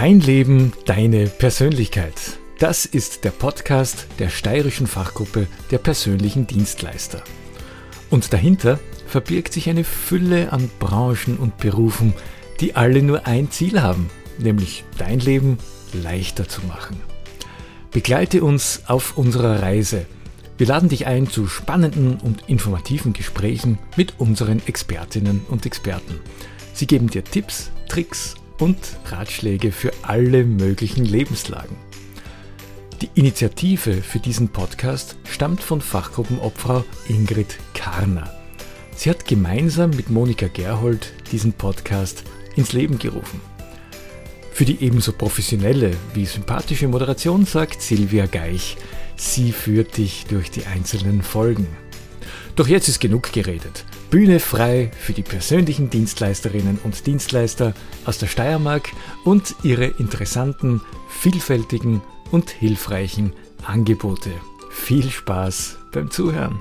Dein Leben, deine Persönlichkeit. Das ist der Podcast der steirischen Fachgruppe der persönlichen Dienstleister. Und dahinter verbirgt sich eine Fülle an Branchen und Berufen, die alle nur ein Ziel haben, nämlich dein Leben leichter zu machen. Begleite uns auf unserer Reise. Wir laden dich ein zu spannenden und informativen Gesprächen mit unseren Expertinnen und Experten. Sie geben dir Tipps, Tricks und Ratschläge für alle möglichen Lebenslagen. Die Initiative für diesen Podcast stammt von Fachgruppenobfrau Ingrid Karner. Sie hat gemeinsam mit Monika Gerhold diesen Podcast ins Leben gerufen. Für die ebenso professionelle wie sympathische Moderation sagt Silvia Geich, sie führt dich durch die einzelnen Folgen. Doch jetzt ist genug geredet. Bühne frei für die persönlichen Dienstleisterinnen und Dienstleister aus der Steiermark und ihre interessanten, vielfältigen und hilfreichen Angebote. Viel Spaß beim Zuhören.